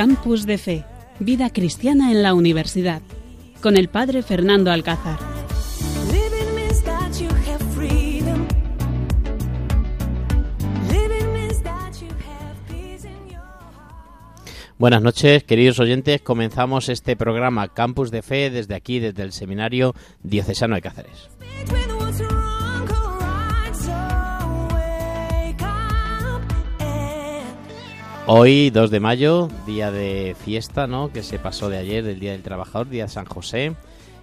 Campus de Fe, Vida Cristiana en la Universidad, con el Padre Fernando Alcázar. Buenas noches, queridos oyentes. Comenzamos este programa Campus de Fe desde aquí, desde el Seminario Diocesano de Cáceres. Hoy, 2 de mayo, día de fiesta, ¿no? Que se pasó de ayer, del Día del Trabajador, Día de San José.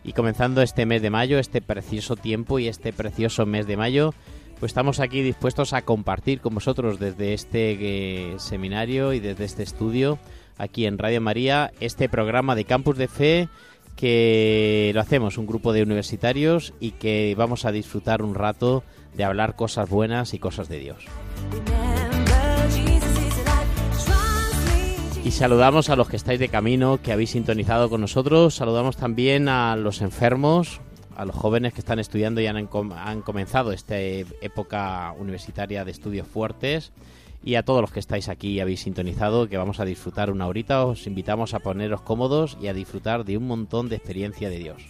Y comenzando este mes de mayo, este precioso tiempo y este precioso mes de mayo, pues estamos aquí dispuestos a compartir con vosotros desde este eh, seminario y desde este estudio, aquí en Radio María, este programa de Campus de Fe que lo hacemos un grupo de universitarios y que vamos a disfrutar un rato de hablar cosas buenas y cosas de Dios. Y saludamos a los que estáis de camino, que habéis sintonizado con nosotros. Saludamos también a los enfermos, a los jóvenes que están estudiando y han, han comenzado esta época universitaria de estudios fuertes. Y a todos los que estáis aquí y habéis sintonizado, que vamos a disfrutar una horita, os invitamos a poneros cómodos y a disfrutar de un montón de experiencia de Dios.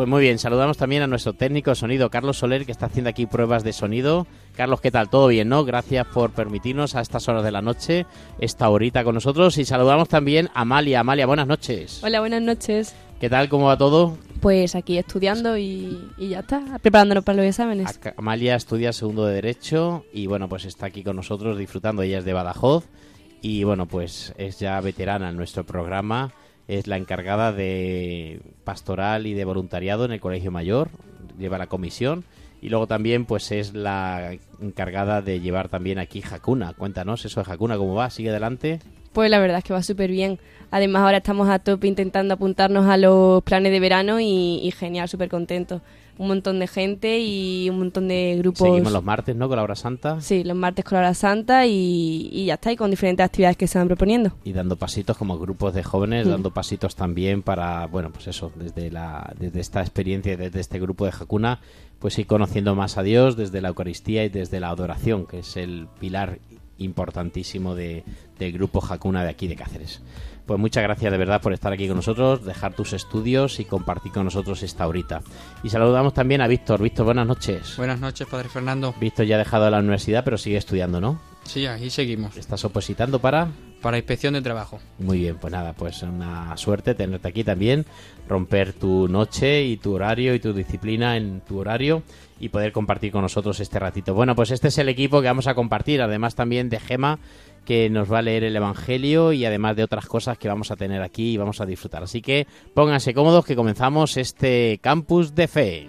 Pues muy bien, saludamos también a nuestro técnico de sonido, Carlos Soler, que está haciendo aquí pruebas de sonido. Carlos, ¿qué tal? ¿Todo bien, no? Gracias por permitirnos a estas horas de la noche esta horita con nosotros. Y saludamos también a Amalia. Amalia, buenas noches. Hola, buenas noches. ¿Qué tal? ¿Cómo va todo? Pues aquí estudiando y, y, ya está, preparándonos para los exámenes. Amalia estudia segundo de Derecho y bueno, pues está aquí con nosotros disfrutando. Ella es de Badajoz y bueno, pues es ya veterana en nuestro programa es la encargada de pastoral y de voluntariado en el Colegio Mayor, lleva la comisión y luego también pues es la encargada de llevar también aquí Hakuna. Cuéntanos eso de Hakuna, ¿cómo va? ¿Sigue adelante? Pues la verdad es que va súper bien. Además ahora estamos a tope intentando apuntarnos a los planes de verano y, y genial, súper contentos un montón de gente y un montón de grupos. Seguimos los martes, ¿no? Con la hora santa. Sí, los martes con la hora santa y, ya está, y con diferentes actividades que se van proponiendo. Y dando pasitos como grupos de jóvenes, mm. dando pasitos también para, bueno, pues eso, desde, la, desde esta experiencia, desde este grupo de Jacuna, pues ir conociendo más a Dios desde la Eucaristía y desde la adoración, que es el pilar importantísimo de, del grupo Jacuna de aquí de Cáceres. Pues muchas gracias de verdad por estar aquí con nosotros, dejar tus estudios y compartir con nosotros esta horita. Y saludamos también a Víctor. Víctor, buenas noches. Buenas noches, Padre Fernando. Víctor ya ha dejado la universidad, pero sigue estudiando, ¿no? Sí, ahí seguimos. ¿Estás opositando para? Para inspección de trabajo. Muy bien, pues nada, pues una suerte tenerte aquí también, romper tu noche y tu horario y tu disciplina en tu horario y poder compartir con nosotros este ratito. Bueno, pues este es el equipo que vamos a compartir, además también de Gema que nos va a leer el Evangelio y además de otras cosas que vamos a tener aquí y vamos a disfrutar. Así que pónganse cómodos que comenzamos este campus de fe.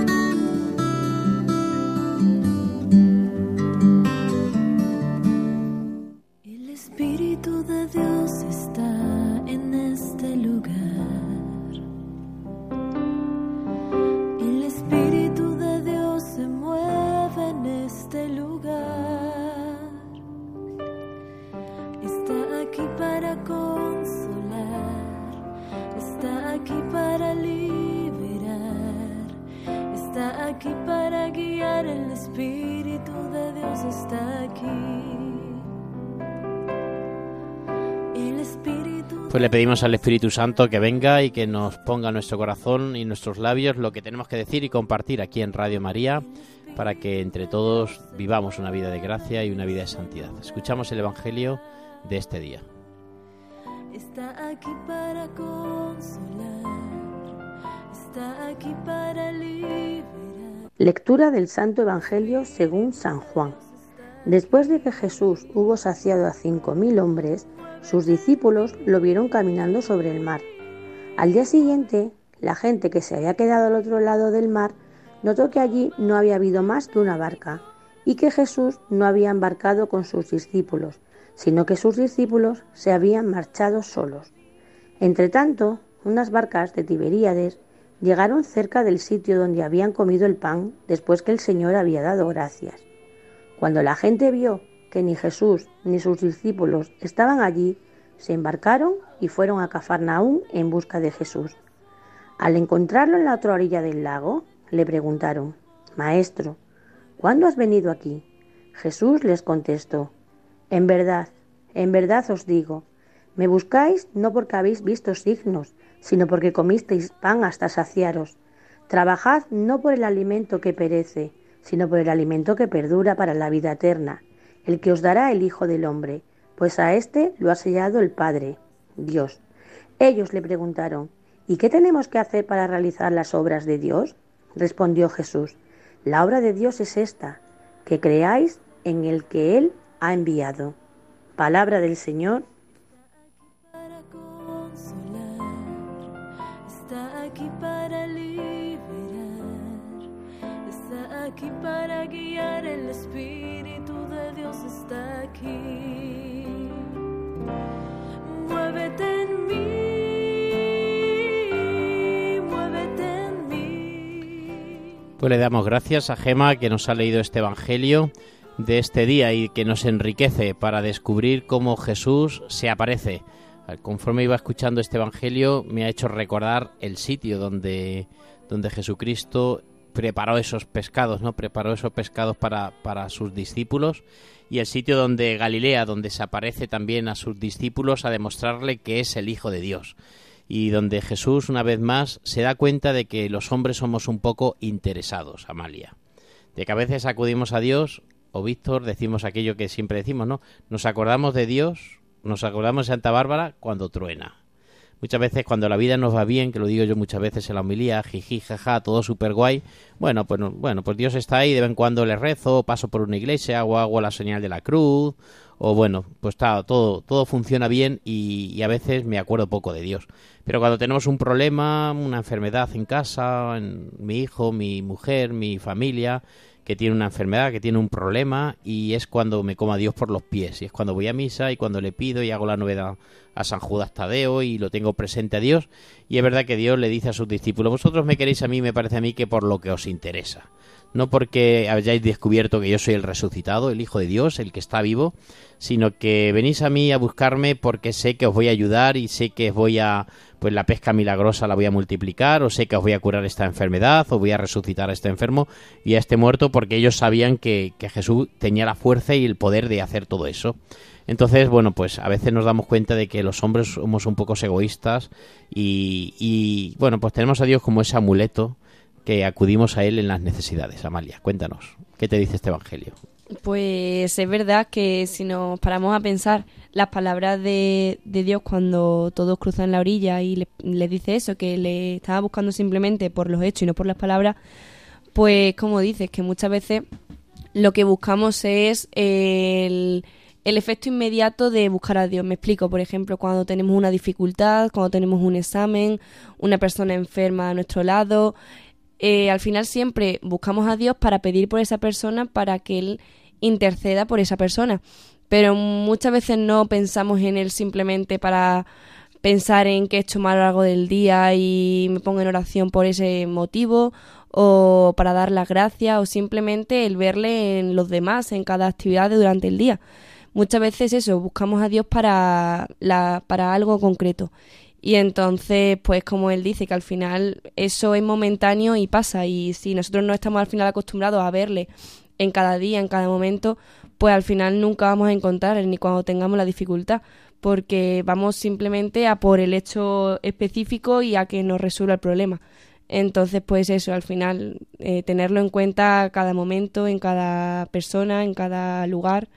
Le pedimos al Espíritu Santo que venga y que nos ponga en nuestro corazón y nuestros labios lo que tenemos que decir y compartir aquí en Radio María para que entre todos vivamos una vida de gracia y una vida de santidad. Escuchamos el Evangelio de este día está aquí para consolar, está aquí para liberar. Lectura del Santo Evangelio según San Juan. Después de que Jesús hubo saciado a cinco mil hombres, sus discípulos lo vieron caminando sobre el mar. Al día siguiente, la gente que se había quedado al otro lado del mar notó que allí no había habido más que una barca y que Jesús no había embarcado con sus discípulos, sino que sus discípulos se habían marchado solos. Entretanto, unas barcas de Tiberíades llegaron cerca del sitio donde habían comido el pan después que el Señor había dado gracias. Cuando la gente vio que ni Jesús ni sus discípulos estaban allí, se embarcaron y fueron a Cafarnaún en busca de Jesús. Al encontrarlo en la otra orilla del lago, le preguntaron, Maestro, ¿cuándo has venido aquí? Jesús les contestó, En verdad, en verdad os digo, me buscáis no porque habéis visto signos, sino porque comisteis pan hasta saciaros. Trabajad no por el alimento que perece, sino por el alimento que perdura para la vida eterna, el que os dará el Hijo del Hombre, pues a éste lo ha sellado el Padre, Dios. Ellos le preguntaron, ¿y qué tenemos que hacer para realizar las obras de Dios? Respondió Jesús, la obra de Dios es esta, que creáis en el que Él ha enviado. Palabra del Señor. Aquí para guiar, el Espíritu de Dios está aquí. Muévete en mí, muévete en mí. Pues le damos gracias a Gema que nos ha leído este Evangelio de este día y que nos enriquece para descubrir cómo Jesús se aparece. Conforme iba escuchando este Evangelio me ha hecho recordar el sitio donde, donde Jesucristo preparó esos pescados, ¿no? Preparó esos pescados para, para sus discípulos y el sitio donde Galilea, donde se aparece también a sus discípulos a demostrarle que es el Hijo de Dios y donde Jesús una vez más se da cuenta de que los hombres somos un poco interesados, Amalia. De que a veces acudimos a Dios, o Víctor, decimos aquello que siempre decimos, ¿no? Nos acordamos de Dios, nos acordamos de Santa Bárbara cuando truena. Muchas veces cuando la vida nos va bien, que lo digo yo muchas veces en la homilía, jiji, jaja, todo súper guay, bueno pues, no- bueno, pues Dios está ahí, de vez en cuando le rezo, paso por una iglesia o hago la señal de la cruz, o bueno, pues está, todo, todo funciona bien y, y a veces me acuerdo poco de Dios. Pero cuando tenemos un problema, una enfermedad en casa, en mi hijo, mi mujer, mi familia, que tiene una enfermedad, que tiene un problema, y es cuando me como a Dios por los pies, y es cuando voy a misa y cuando le pido y hago la novedad a San Judas Tadeo y lo tengo presente a Dios, y es verdad que Dios le dice a sus discípulos, vosotros me queréis a mí, me parece a mí que por lo que os interesa, no porque hayáis descubierto que yo soy el resucitado, el Hijo de Dios, el que está vivo, sino que venís a mí a buscarme porque sé que os voy a ayudar y sé que os voy a, pues la pesca milagrosa la voy a multiplicar, o sé que os voy a curar esta enfermedad, o voy a resucitar a este enfermo y a este muerto, porque ellos sabían que, que Jesús tenía la fuerza y el poder de hacer todo eso. Entonces, bueno, pues a veces nos damos cuenta de que los hombres somos un poco egoístas y, y, bueno, pues tenemos a Dios como ese amuleto que acudimos a Él en las necesidades. Amalia, cuéntanos, ¿qué te dice este Evangelio? Pues es verdad que si nos paramos a pensar las palabras de, de Dios cuando todos cruzan la orilla y le, dice eso, que le estaba buscando simplemente por los hechos y no por las palabras, pues como dices, que muchas veces lo que buscamos es el, el efecto inmediato de buscar a Dios. Me explico, por ejemplo, cuando tenemos una dificultad, cuando tenemos un examen, una persona enferma a nuestro lado, eh, al final siempre buscamos a Dios para pedir por esa persona, para que Él interceda por esa persona. Pero muchas veces no pensamos en Él simplemente para pensar en que he hecho mal a lo largo del día y me pongo en oración por ese motivo o para dar las gracias o simplemente el verle en los demás en cada actividad de durante el día. Muchas veces eso, buscamos a Dios para, la, para algo concreto. Y entonces, pues como él dice, que al final eso es momentáneo y pasa. Y si nosotros no estamos al final acostumbrados a verle en cada día, en cada momento, pues al final nunca vamos a encontrar ni cuando tengamos la dificultad, porque vamos simplemente a por el hecho específico y a que nos resuelva el problema. Entonces, pues eso, al final, eh, tenerlo en cuenta cada momento, en cada persona, en cada lugar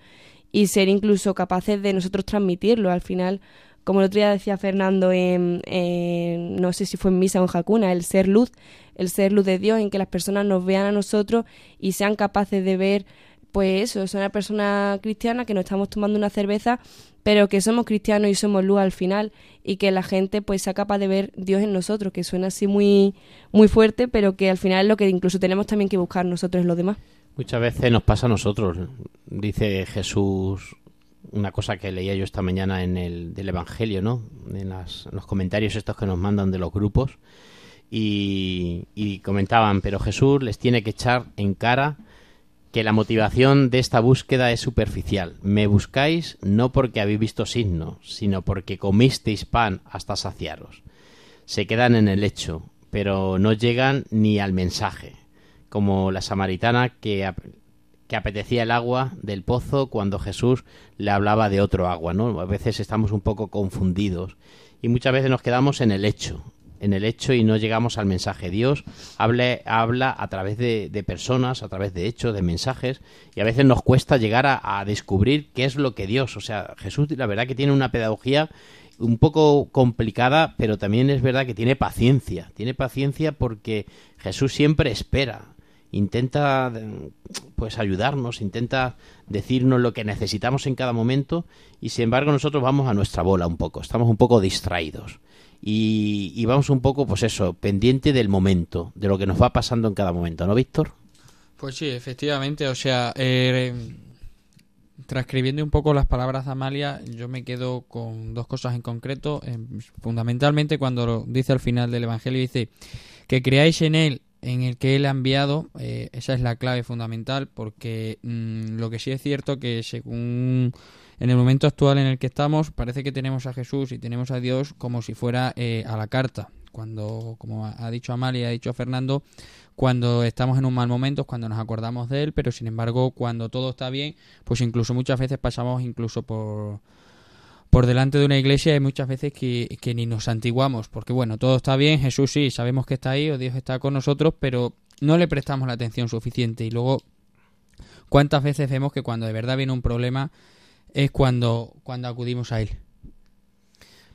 y ser incluso capaces de nosotros transmitirlo. Al final, como el otro día decía Fernando, en, en- no sé si fue en misa o en Jacuna, el ser luz, el ser luz de Dios, en que las personas nos vean a nosotros y sean capaces de ver, pues eso, es una persona cristiana que nos estamos tomando una cerveza, pero que somos cristianos y somos luz al final y que la gente pues sea capaz de ver Dios en nosotros, que suena así muy, muy fuerte, pero que al final es lo que incluso tenemos también que buscar nosotros en los demás. Muchas veces nos pasa a nosotros. Dice Jesús una cosa que leía yo esta mañana en el del Evangelio, ¿no? En, las- en los comentarios estos que nos mandan de los grupos. Y, comentaban, pero Jesús les tiene que echar en cara que la motivación de esta búsqueda es superficial. Me buscáis no porque habéis visto signos, sino porque comisteis pan hasta saciaros. Se quedan en el hecho, pero no llegan ni al mensaje, como la samaritana que, que apetecía el agua del pozo cuando Jesús le hablaba de otro agua, ¿no? A veces estamos un poco confundidos y muchas veces nos quedamos en el hecho, en el hecho y no llegamos al mensaje. Dios hable- habla a través de, personas, a través de hechos, de mensajes, y a veces nos cuesta llegar a, a descubrir qué es lo que Dios, o sea, Jesús la verdad que tiene una pedagogía un poco complicada, pero también es verdad que tiene paciencia, tiene paciencia porque Jesús siempre espera, intenta pues ayudarnos, intenta decirnos lo que necesitamos en cada momento y sin embargo nosotros vamos a nuestra bola un poco, estamos un poco distraídos y, y vamos un poco pues eso, pendiente del momento, de lo que nos va pasando en cada momento, ¿no, Víctor? Pues sí, efectivamente, o sea, eh, transcribiendo un poco las palabras de Amalia, yo me quedo con dos cosas en concreto. Eh, fundamentalmente cuando dice al final del Evangelio, dice que creáis en Él, en el que Él ha enviado, eh, esa es la clave fundamental, porque mm, lo que sí es cierto que según en el momento actual en el que estamos, parece que tenemos a Jesús y tenemos a Dios como si fuera eh, a la carta. Cuando, como ha dicho Amalia, ha dicho Fernando, cuando estamos en un mal momento, es cuando nos acordamos de él, pero sin embargo, cuando todo está bien, pues incluso muchas veces pasamos incluso por por delante de una iglesia y muchas veces que, que ni nos santiguamos, porque bueno, todo está bien, Jesús sí, sabemos que está ahí o Dios está con nosotros, pero no le prestamos la atención suficiente y luego cuántas veces vemos que cuando de verdad viene un problema es cuando cuando acudimos a él.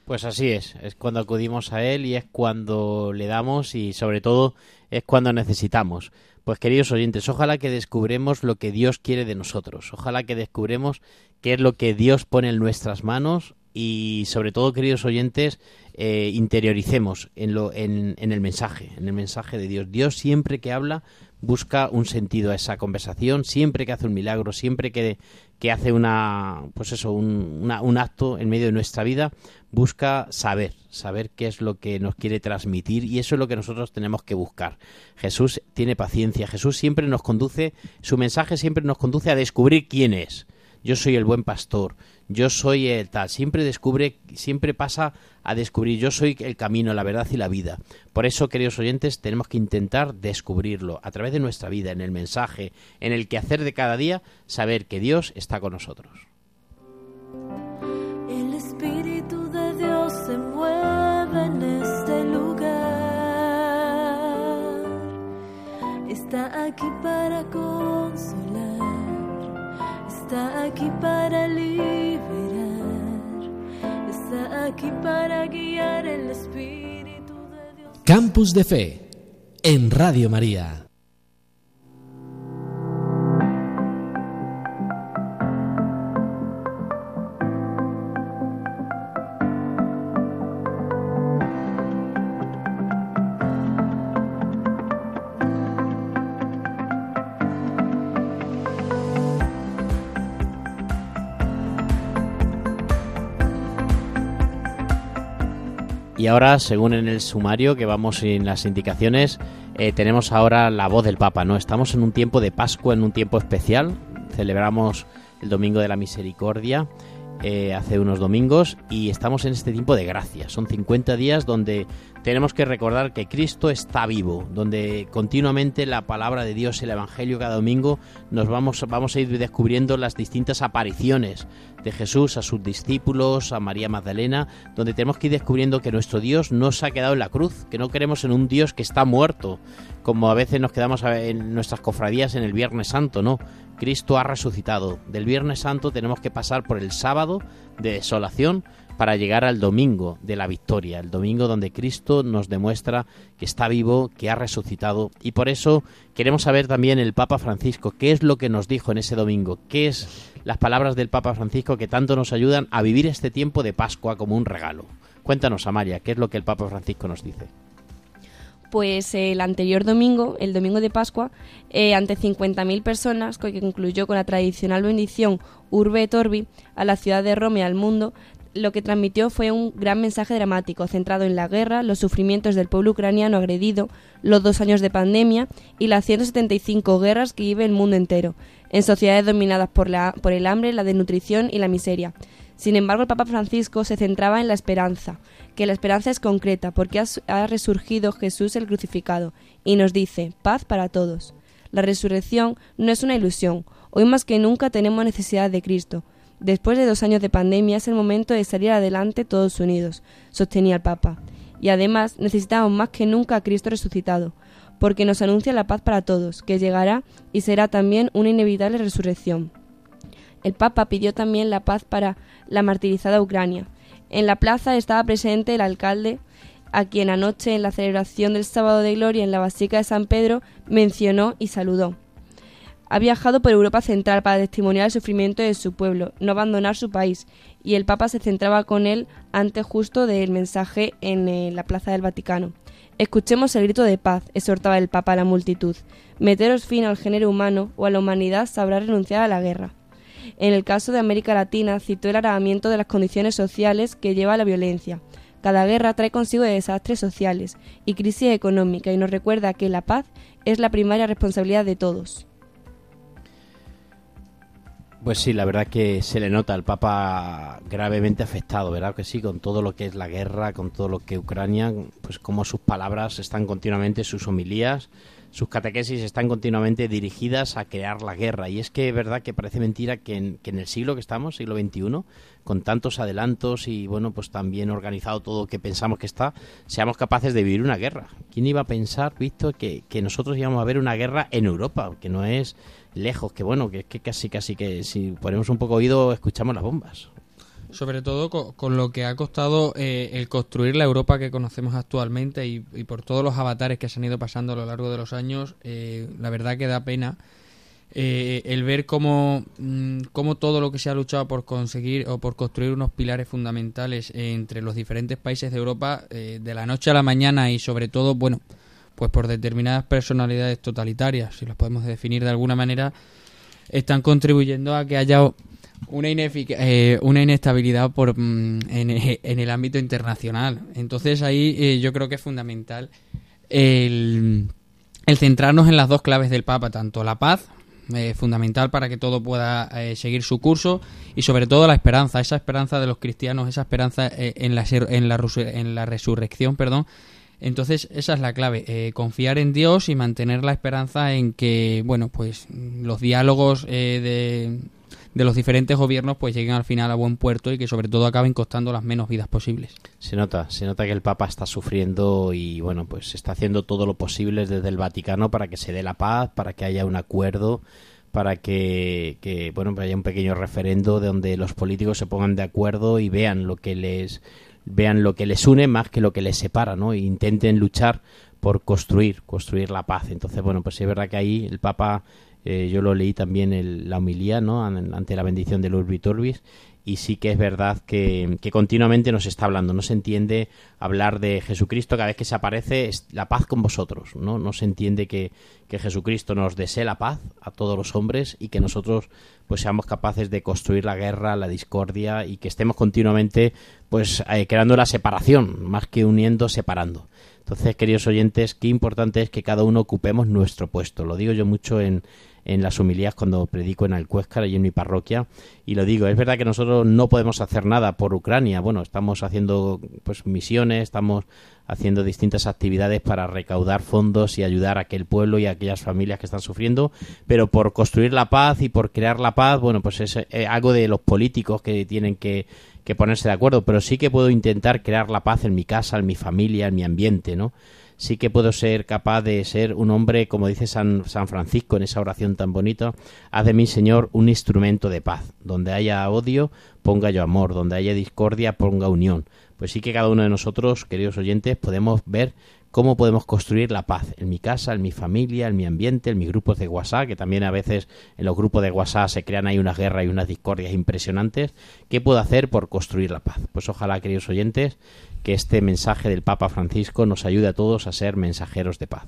Pues así es, es cuando acudimos a Él y es cuando le damos y sobre todo es cuando necesitamos. Pues queridos oyentes, ojalá que descubremos lo que Dios quiere de nosotros, ojalá que descubremos qué es lo que Dios pone en nuestras manos y sobre todo, queridos oyentes, eh, interioricemos en, lo, en, en el mensaje, en el mensaje de Dios. Dios siempre que habla busca un sentido a esa conversación, siempre que hace un milagro, siempre que, que hace una, pues eso, un, un acto en medio de nuestra vida, busca saber, saber qué es lo que nos quiere transmitir y eso es lo que nosotros tenemos que buscar. Jesús tiene paciencia, Jesús siempre nos conduce, su mensaje siempre nos conduce a descubrir quién es. Yo soy el buen pastor, yo soy el tal, siempre descubre, siempre pasa a descubrir, yo soy el camino, la verdad y la vida. Por eso, queridos oyentes, tenemos que intentar descubrirlo a través de nuestra vida, en el mensaje, en el quehacer de cada día, saber que Dios está con nosotros. El Espíritu de Dios se mueve en este lugar. Está aquí para consolar, está aquí para liberar, está aquí para guiar el Espíritu de Dios. Campus de Fe en Radio María. Ahora, según en el sumario que vamos en las indicaciones, eh, tenemos ahora la voz del Papa, ¿no? Estamos en un tiempo de Pascua, en un tiempo especial. Celebramos el Domingo de la Misericordia eh, hace unos domingos y estamos en este tiempo de gracia. Son 50 días donde tenemos que recordar que Cristo está vivo, donde continuamente la palabra de Dios, el Evangelio cada domingo, nos vamos, vamos a ir descubriendo las distintas apariciones de Jesús a sus discípulos, a María Magdalena, donde tenemos que ir descubriendo que nuestro Dios no se ha quedado en la cruz, que no queremos en un Dios que está muerto, como a veces nos quedamos en nuestras cofradías en el Viernes Santo, no. Cristo ha resucitado. Del Viernes Santo tenemos que pasar por el sábado de desolación para llegar al domingo de la victoria, el domingo donde Cristo nos demuestra que está vivo, que ha resucitado y por eso queremos saber también el Papa Francisco qué es lo que nos dijo en ese domingo, qué es las palabras del Papa Francisco que tanto nos ayudan a vivir este tiempo de Pascua como un regalo. Cuéntanos, Amalia, qué es lo que el Papa Francisco nos dice. Pues el anterior domingo, el domingo de Pascua, eh, ante 50.000 personas, que concluyó con la tradicional bendición Urbe et a la ciudad de Roma y al mundo, lo que transmitió fue un gran mensaje dramático centrado en la guerra, los sufrimientos del pueblo ucraniano agredido, los dos años de pandemia y las 175 guerras que vive el mundo entero, en sociedades dominadas por, la, por el hambre, la desnutrición y la miseria. Sin embargo, el Papa Francisco se centraba en la esperanza, que la esperanza es concreta porque ha, resurgido Jesús el crucificado, y nos dice, paz para todos. La resurrección no es una ilusión, hoy más que nunca tenemos necesidad de Cristo, Después de dos años de pandemia es el momento de salir adelante todos unidos, sostenía el Papa. Y además necesitamos más que nunca a Cristo resucitado, porque nos anuncia la paz para todos, que llegará y será también una inevitable resurrección. El Papa pidió también la paz para la martirizada Ucrania. En la plaza estaba presente el alcalde, a quien anoche en la celebración del sábado de gloria en la Basílica de San Pedro mencionó y saludó. Ha viajado por Europa Central para testimoniar el sufrimiento de su pueblo, no abandonar su país, y el Papa se centraba con él antes justo del mensaje en eh, la Plaza del Vaticano. Escuchemos el grito de paz, exhortaba el Papa a la multitud. Meteros fin al género humano o a la humanidad sabrá renunciar a la guerra. En el caso de América Latina citó el agravamiento de las condiciones sociales que lleva a la violencia. Cada guerra trae consigo desastres sociales y crisis económica y nos recuerda que la paz es la primaria responsabilidad de todos. Pues sí, la verdad que se le nota al Papa gravemente afectado, ¿verdad? Que sí, con todo lo que es la guerra, con todo lo que Ucrania, pues como sus palabras están continuamente, sus homilías, sus catequesis están continuamente dirigidas a crear la guerra. Y es que es verdad que parece mentira que en, que en el siglo que estamos, siglo XXI, con tantos adelantos y bueno, pues también organizado todo que pensamos que está, seamos capaces de vivir una guerra. ¿Quién iba a pensar, visto que, que nosotros íbamos a ver una guerra en Europa, que no es lejos, que bueno, que es que casi, casi que si ponemos un poco oído escuchamos las bombas. Sobre todo con, lo que ha costado eh, el construir la Europa que conocemos actualmente y, por todos los avatares que se han ido pasando a lo largo de los años, eh, la verdad que da pena eh, el ver cómo, mm, cómo, todo lo que se ha luchado por conseguir o por construir unos pilares fundamentales entre los diferentes países de Europa de la noche a la mañana y sobre todo, bueno, pues por determinadas personalidades totalitarias, si las podemos definir de alguna manera, están contribuyendo a que haya una, eh, una inestabilidad por, mm, en, el ámbito internacional. Entonces ahí eh, yo creo que es fundamental el, centrarnos en las dos claves del Papa, tanto la paz, eh, fundamental para que todo pueda seguir su curso y sobre todo la esperanza, esa esperanza de los cristianos, esa esperanza en, la, en, la, en la resurrección, perdón, entonces, esa es la clave, eh, confiar en Dios y mantener la esperanza en que, bueno, pues los diálogos eh, de, de, los diferentes gobiernos pues lleguen al final a buen puerto y que sobre todo acaben costando las menos vidas posibles. Se nota, se nota que el Papa está sufriendo y, bueno, pues está haciendo todo lo posible desde el Vaticano para que se dé la paz, para que haya un acuerdo para que, que bueno haya un pequeño referendo donde los políticos se pongan de acuerdo y vean lo que les vean lo que les une más que lo que les separa, ¿no? E intenten luchar por construir, construir la paz. Entonces, bueno, pues es verdad que ahí el Papa, eh, yo lo leí también en la homilía, ¿no? Ante la bendición del Urbi Torbis, y sí que es verdad que, que, continuamente nos está hablando. No se entiende hablar de Jesucristo cada vez que se aparece es la paz con vosotros. No, no se entiende que, que, Jesucristo nos desee la paz a todos los hombres y que nosotros pues seamos capaces de construir la guerra, la discordia y que estemos continuamente pues eh, creando la separación más que uniendo, separando. Entonces, queridos oyentes, qué importante es que cada uno ocupemos nuestro puesto. Lo digo yo mucho en, en las humilías cuando predico en Alcuéscar y en mi parroquia y lo digo, es verdad que nosotros no podemos hacer nada por Ucrania, bueno, estamos haciendo pues misiones, estamos haciendo distintas actividades para recaudar fondos y ayudar a aquel pueblo y a aquellas familias que están sufriendo, pero por construir la paz y por crear la paz, bueno, pues es eh, algo de los políticos que tienen que, que ponerse de acuerdo, pero sí que puedo intentar crear la paz en mi casa, en mi familia, en mi ambiente, ¿no? sí que puedo ser capaz de ser un hombre, como dice San, San Francisco en esa oración tan bonita, haz de mí, Señor, un instrumento de paz. Donde haya odio, ponga yo amor. Donde haya discordia, ponga unión. Pues sí que cada uno de nosotros, queridos oyentes, podemos ver cómo podemos construir la paz en mi casa, en mi familia, en mi ambiente, en mis grupos de WhatsApp, que también a veces en los grupos de WhatsApp se crean ahí unas guerras y unas discordias impresionantes. ¿Qué puedo hacer por construir la paz? Pues ojalá, queridos oyentes, que este mensaje del Papa Francisco nos ayude a todos a ser mensajeros de paz.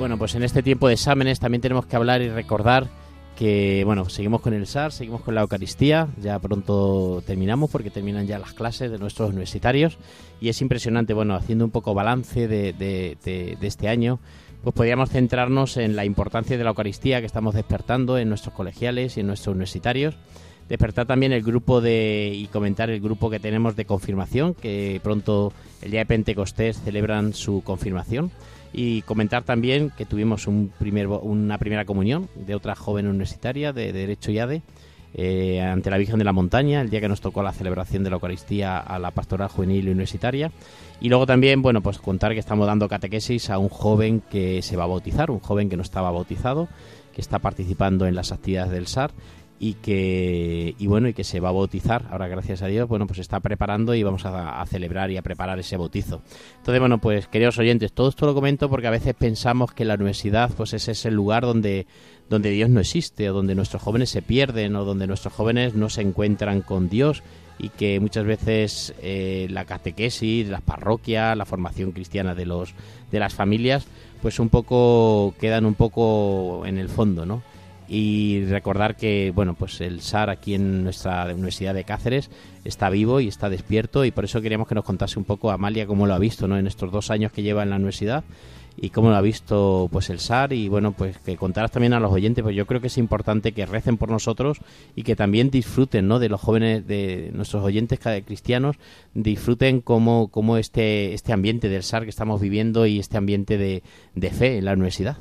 Bueno, pues en este tiempo de exámenes también tenemos que hablar y recordar que, bueno, seguimos con el SAR, seguimos con la Eucaristía, ya pronto terminamos porque terminan ya las clases de nuestros universitarios y es impresionante, bueno, haciendo un poco balance de, de- este año, pues podríamos centrarnos en la importancia de la Eucaristía que estamos despertando en nuestros colegiales y en nuestros universitarios. Despertar también el grupo de y comentar el grupo que tenemos de confirmación, que pronto el día de Pentecostés celebran su confirmación. Y comentar también que tuvimos un primer, una primera comunión de otra joven universitaria de Derecho y ADE eh, ante la Virgen de la Montaña, el día que nos tocó la celebración de la Eucaristía a la Pastoral Juvenil Universitaria. Y luego también, bueno, pues contar que estamos dando catequesis a un joven que se va a bautizar, un joven que no estaba bautizado, que está participando en las actividades del SAR y que y bueno y que se va a bautizar ahora gracias a Dios bueno pues está preparando y vamos a, celebrar y a preparar ese bautizo entonces bueno pues queridos oyentes todo esto lo comento porque a veces pensamos que la universidad pues ese es el lugar donde donde Dios no existe o donde nuestros jóvenes se pierden o donde nuestros jóvenes no se encuentran con Dios y que muchas veces eh, la catequesis, las parroquias, la formación cristiana de los de las familias, pues un poco quedan un poco en el fondo, ¿no? Y recordar que bueno, pues el SAR aquí en nuestra Universidad de Cáceres está vivo y está despierto y por eso queríamos que nos contase un poco Amalia cómo lo ha visto, ¿no? En estos dos años que lleva en la universidad y cómo lo ha visto pues el SAR y bueno pues que contaras también a los oyentes pues yo creo que es importante que recen por nosotros y que también disfruten ¿no? de los jóvenes de nuestros oyentes cristianos disfruten como, como este este ambiente del SAR que estamos viviendo y este ambiente de, de fe en la universidad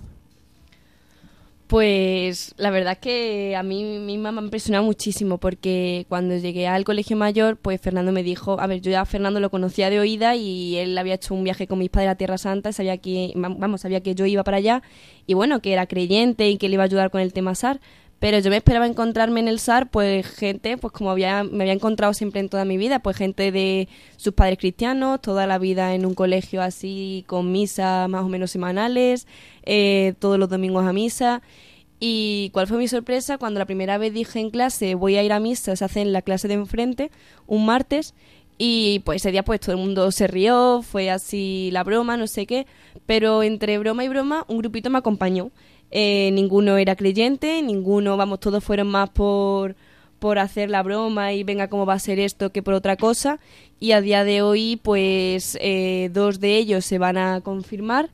Pues la verdad es que a mí misma me ha impresionado muchísimo porque cuando llegué al colegio mayor, pues Fernando me dijo, a ver, yo ya a Fernando lo conocía de oída y él había hecho un viaje con mis padres a Tierra Santa, sabía que, vamos, sabía que yo iba para allá y bueno, que era creyente y que le iba a ayudar con el tema SAR, pero yo me esperaba encontrarme en el SAR, pues gente, pues como había, me había encontrado siempre en toda mi vida, pues gente de sus padres cristianos, toda la vida en un colegio así, con misa más o menos semanales, eh, todos los domingos a misa. Y cuál fue mi sorpresa cuando la primera vez dije en clase voy a ir a misa, se hace en la clase de enfrente, un martes, y pues ese día pues todo el mundo se rió, fue así la broma, no sé qué, pero entre broma y broma un grupito me acompañó. Eh, ninguno era creyente, ninguno, vamos, todos fueron más por, por hacer la broma y venga cómo va a ser esto que por otra cosa. Y a día de hoy, pues eh, dos de ellos se van a confirmar.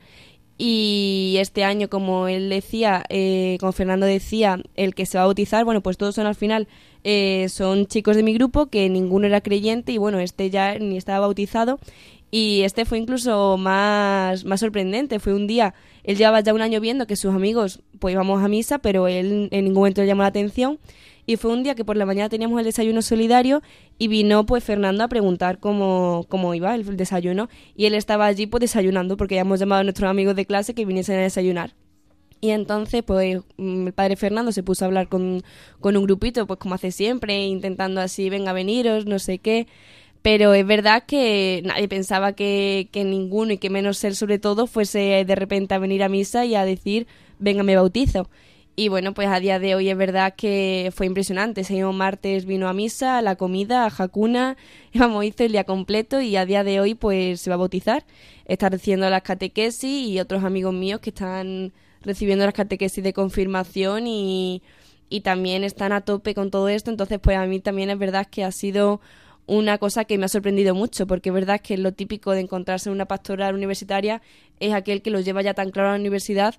Y este año, como él decía, eh, como Fernando decía, el que se va a bautizar, bueno, pues todos son al final, eh, son chicos de mi grupo que ninguno era creyente y bueno, este ya ni estaba bautizado. Y este fue incluso más, más sorprendente. Fue un día él llevaba ya un año viendo que sus amigos pues íbamos a misa, pero él en ningún momento le llamó la atención. Y fue un día que por la mañana teníamos el desayuno solidario y vino pues Fernando a preguntar cómo, cómo iba el desayuno. Y él estaba allí pues desayunando porque habíamos llamado a nuestros amigos de clase que viniesen a desayunar. Y entonces, pues, mm, el padre Fernando se puso a hablar con, con un grupito, pues como hace siempre, intentando así, venga, veniros, no sé qué pero es verdad que nadie pensaba que, ninguno y que menos él sobre todo fuese de repente a venir a misa y a decir, venga, me bautizo. Y bueno, pues a día de hoy es verdad que fue impresionante. Ese mismo martes vino a misa, a la comida, a Jacuna, vamos, hizo el día completo y a día de hoy pues se va a bautizar. Está recibiendo las catequesis y otros amigos míos que están recibiendo las catequesis de confirmación y, y también están a tope con todo esto. Entonces pues a mí también es verdad que ha sido una cosa que me ha sorprendido mucho, porque es verdad que lo típico de encontrarse en una pastoral universitaria es aquel que lo lleva ya tan claro a la universidad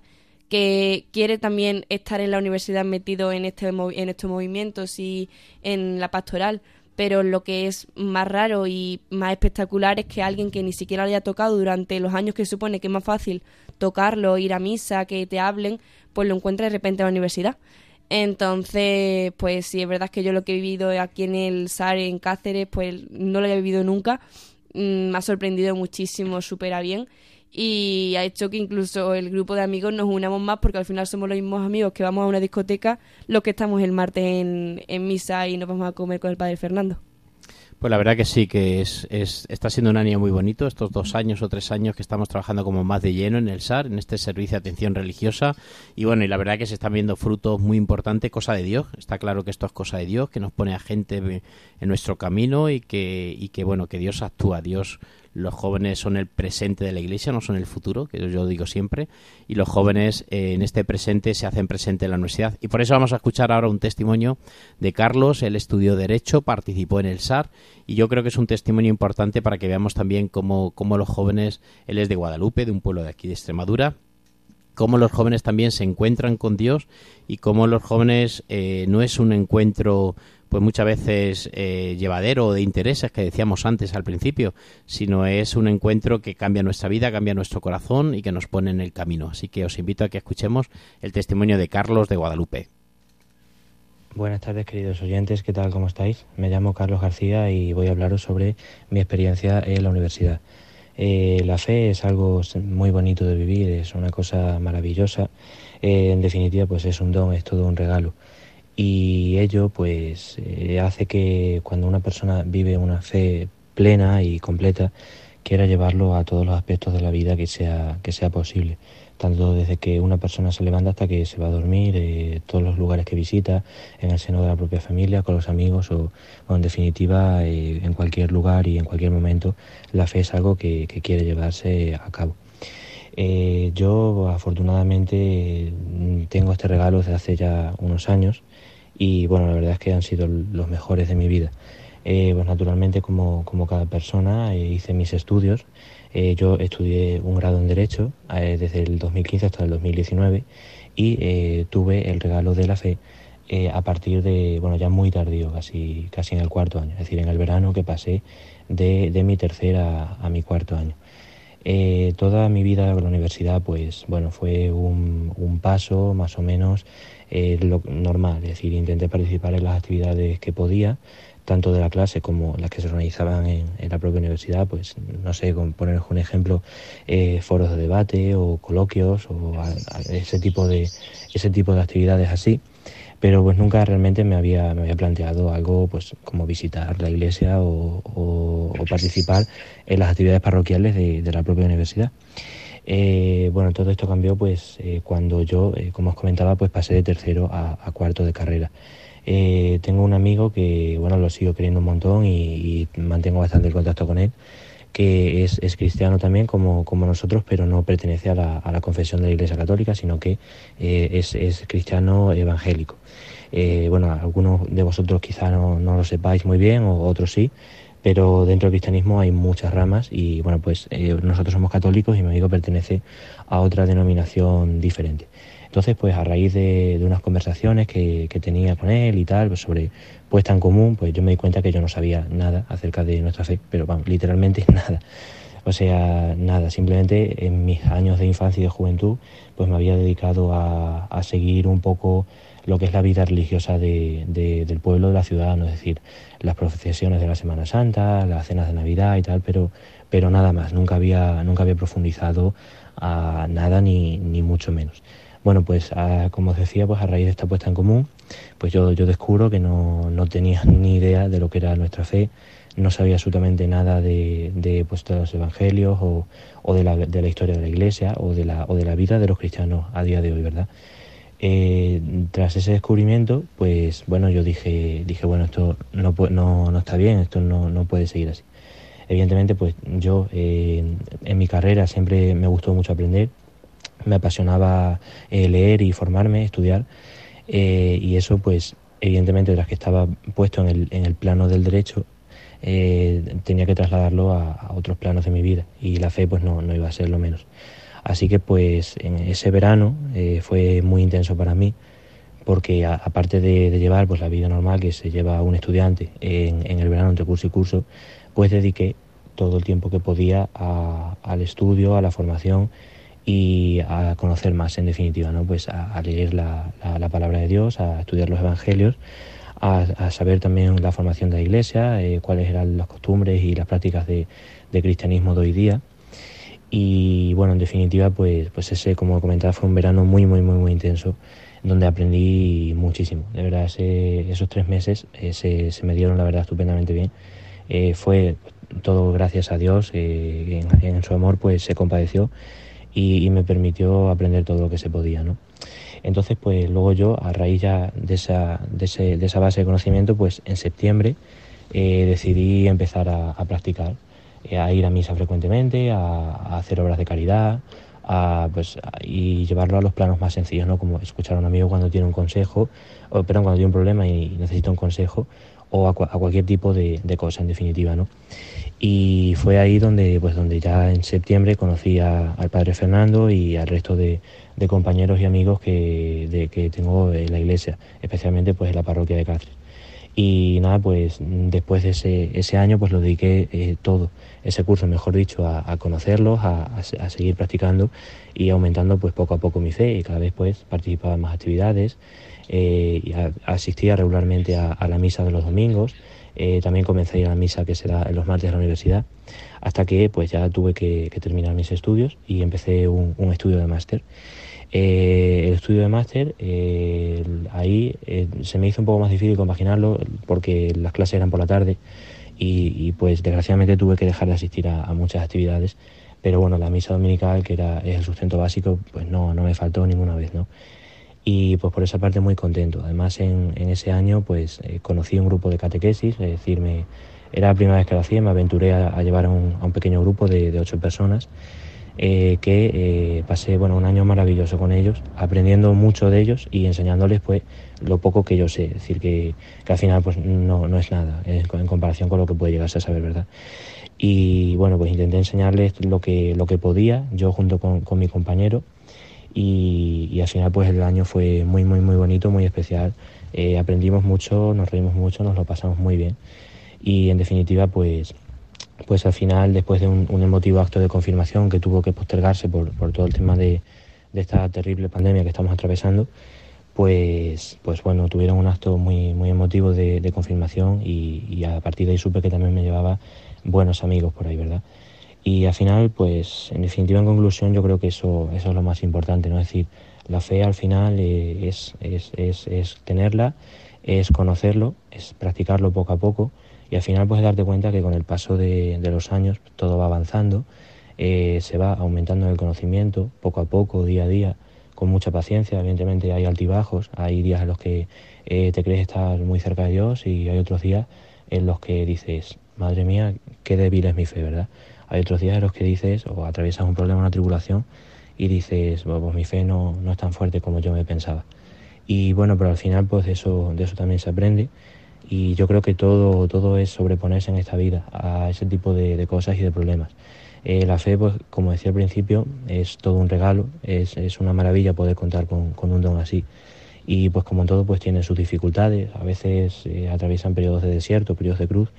que quiere también estar en la universidad metido en, este, en estos movimientos y en la pastoral. Pero lo que es más raro y más espectacular es que alguien que ni siquiera lo haya tocado durante los años que supone que es más fácil tocarlo, ir a misa, que te hablen, pues lo encuentra de repente en la universidad. Entonces, pues sí, es verdad que yo lo que he vivido aquí en el SAR, en Cáceres, pues no lo había vivido nunca. Mm, me ha sorprendido muchísimo, supera bien. Y ha hecho que incluso el grupo de amigos nos unamos más porque al final somos los mismos amigos que vamos a una discoteca los que estamos el martes en, en misa y nos vamos a comer con el padre Fernando. Pues la verdad que sí, que es, es, está siendo un año muy bonito, estos dos años o tres años que estamos trabajando como más de lleno en el SAR, en este servicio de atención religiosa. Y bueno, y la verdad que se están viendo frutos muy importantes, cosa de Dios. Está claro que esto es cosa de Dios, que nos pone a gente en nuestro camino y que, y que bueno, que Dios actúa, Dios los jóvenes son el presente de la iglesia, no son el futuro, que yo digo siempre, y los jóvenes eh, en este presente se hacen presente en la universidad. Y por eso vamos a escuchar ahora un testimonio de Carlos, él estudió Derecho, participó en el SAR, y yo creo que es un testimonio importante para que veamos también cómo, cómo los jóvenes, él es de Guadalupe, de un pueblo de aquí de Extremadura, cómo los jóvenes también se encuentran con Dios y cómo los jóvenes eh, no es un encuentro pues muchas veces eh, llevadero de intereses que decíamos antes al principio, sino es un encuentro que cambia nuestra vida, cambia nuestro corazón y que nos pone en el camino. Así que os invito a que escuchemos el testimonio de Carlos de Guadalupe. Buenas tardes queridos oyentes, ¿qué tal? ¿Cómo estáis? Me llamo Carlos García y voy a hablaros sobre mi experiencia en la universidad. Eh, la fe es algo muy bonito de vivir, es una cosa maravillosa. Eh, en definitiva, pues es un don, es todo un regalo y ello pues eh, hace que cuando una persona vive una fe plena y completa quiera llevarlo a todos los aspectos de la vida que sea que sea posible. Tanto desde que una persona se levanta hasta que se va a dormir eh, todos los lugares que visita en el seno de la propia familia con los amigos o, en definitiva eh, en cualquier lugar y en cualquier momento la fe es algo que, que quiere llevarse a cabo. Yo afortunadamente tengo este regalo desde hace ya unos años y bueno, la verdad es que han sido los mejores de mi vida. Eh, pues naturalmente como, como cada persona eh, hice mis estudios. Eh, yo estudié un grado en Derecho desde el 2015 hasta el 2019 y tuve el regalo de la fe a partir de, bueno, ya muy tardío, casi, casi en el cuarto año, es decir, en el verano que pasé de, de mi tercera a mi cuarto año. Eh, toda mi vida en la universidad, pues bueno, fue un paso más o menos eh, lo normal, es decir, intenté participar en las actividades que podía, tanto de la clase como las que se organizaban en, la propia universidad, pues no sé, con poner un ejemplo, eh, foros de debate o coloquios o ese tipo de ese tipo de actividades así pero pues nunca realmente me había, me había planteado algo pues como visitar la iglesia o, participar en las actividades parroquiales de, la propia universidad. Eh, bueno, todo esto cambió pues eh, cuando yo, eh, como os comentaba, pues pasé de tercero a, cuarto de carrera. tengo un amigo que, bueno, lo sigo queriendo un montón y, mantengo bastante el contacto con él, que es, cristiano también como, como, nosotros, pero no pertenece a la, confesión de la Iglesia Católica, sino que es, es, cristiano evangélico. bueno, algunos de vosotros quizá no, no, lo sepáis muy bien, o otros sí, pero dentro del cristianismo hay muchas ramas y bueno, pues eh, nosotros somos católicos y mi amigo pertenece a otra denominación diferente. Entonces, pues a raíz de, unas conversaciones que, tenía con él y tal, pues sobre puesta en común, pues yo me di cuenta que yo no sabía nada acerca de nuestra fe, pero vamos, literalmente nada. O sea, nada, simplemente en mis años de infancia y de juventud, pues me había dedicado a, a seguir un poco lo que es la vida religiosa del pueblo, de la ciudad, ¿no? es decir, las procesiones de la Semana Santa, las cenas de Navidad y tal, pero, pero nada más, nunca había, nunca había profundizado a nada ni, ni mucho menos. Bueno, pues como os decía, pues a raíz de esta puesta en común, pues yo, yo descubro que no, no tenía ni idea de lo que era nuestra fe, no sabía absolutamente nada de, de, pues, de los evangelios o, o de, la, de, la, historia de la iglesia o de la, o de la vida de los cristianos a día de hoy, ¿verdad? Eh, tras ese descubrimiento, pues bueno, yo dije, dije bueno, esto no, no, no está bien, esto no, no, puede seguir así. Evidentemente, pues yo eh, en mi carrera siempre me gustó mucho aprender, me apasionaba eh, leer y formarme, estudiar, y eso pues evidentemente tras que estaba puesto en el, en el plano del derecho, tenía que trasladarlo a, a, otros planos de mi vida y la fe pues no, no iba a ser lo menos. Así que pues en ese verano eh, fue muy intenso para mí porque aparte de, llevar pues la vida normal que se lleva un estudiante en, el verano entre curso y curso, pues dediqué todo el tiempo que podía al estudio, a la formación y a conocer más en definitiva, ¿no? Pues a, leer la, palabra de Dios, a estudiar los evangelios, a, saber también la formación de la iglesia, eh, cuáles eran las costumbres y las prácticas de, de cristianismo de hoy día y bueno, en definitiva, pues, pues ese, como comentaba, fue un verano muy, muy, muy, muy intenso, donde aprendí muchísimo. De verdad, esos tres meses eh, se, se, me dieron, la verdad, estupendamente bien. Eh, fue todo gracias a Dios, eh, en, su amor, pues se compadeció y, me permitió aprender todo lo que se podía, ¿no? Entonces, pues luego yo, a raíz ya de esa, de, ese, de esa base de conocimiento, pues en septiembre decidí empezar a, a practicar eh, a ir a misa frecuentemente, a, hacer obras de caridad, a, pues, y llevarlo a los planos más sencillos, ¿no? Como escuchar a un amigo cuando tiene un consejo, o perdón, cuando tiene un problema y necesita un consejo, o a, cualquier tipo de, cosa, en definitiva, ¿no? Y fue ahí donde, pues, donde ya en septiembre conocí al padre Fernando y al resto de, compañeros y amigos que, de, que tengo en la iglesia, especialmente pues en la parroquia de Cáceres. Y nada, pues después de ese, ese año pues lo dediqué eh, todo, ese curso mejor dicho, a, conocerlos, a, seguir practicando y aumentando pues poco a poco mi fe y cada vez pues participaba en más actividades, eh, y asistía regularmente a, la misa de los domingos, eh, también comencé a a la misa que se da los martes de la universidad, hasta que pues ya tuve que, terminar mis estudios y empecé un estudio de máster. Eh, el estudio de máster, eh, ahí eh, se me hizo un poco más difícil compaginarlo porque las clases eran por la tarde y, pues desgraciadamente tuve que dejar de asistir a, muchas actividades. Pero bueno, la misa dominical, que era es el sustento básico, pues no, no me faltó ninguna vez, ¿no? Y pues por esa parte muy contento. Además en, ese año pues conocí un grupo de catequesis, es decir, me, era la primera vez que lo hacía, me aventuré a, llevar a un, pequeño grupo de, de ocho personas eh, que eh, pasé bueno, un año maravilloso con ellos, aprendiendo mucho de ellos y enseñándoles pues lo poco que yo sé, es decir, que, al final pues no, no es nada en comparación con lo que puede llegarse a saber, ¿verdad? Y bueno, pues intenté enseñarles lo que, lo que podía, yo junto con, con mi compañero, y, y, al final pues el año fue muy, muy, muy bonito, muy especial. Eh, aprendimos mucho, nos reímos mucho, nos lo pasamos muy bien. Y en definitiva pues pues al final, después de un, emotivo acto de confirmación que tuvo que postergarse por, todo el tema de, esta terrible pandemia que estamos atravesando, pues, pues bueno, tuvieron un acto muy, muy emotivo de, confirmación y, a partir de ahí supe que también me llevaba buenos amigos por ahí, ¿verdad? Y al final, pues en definitiva, en conclusión, yo creo que eso, eso es lo más importante, ¿no? Es decir, la fe al final eh, es, es, es, es tenerla, es conocerlo, es practicarlo poco a poco y al final puedes darte cuenta que con el paso de, los años todo va avanzando, eh, se va aumentando el conocimiento poco a poco, día a día, con mucha paciencia. Evidentemente hay altibajos, hay días en los que eh, te crees estar muy cerca de Dios y hay otros días en los que dices, madre mía, qué débil es mi fe, ¿verdad? Hay otros días en los que dices o atraviesas un problema, una tribulación y dices, pues mi fe no, no es tan fuerte como yo me pensaba. Y bueno, pero al final pues de eso, de eso también se aprende y yo creo que todo, todo es sobreponerse en esta vida a ese tipo de, cosas y de problemas. Eh, la fe, pues como decía al principio, es todo un regalo, es, es una maravilla poder contar con, con, un don así. Y pues como todo, pues tiene sus dificultades, a veces eh, atraviesan periodos de desierto, periodos de cruz,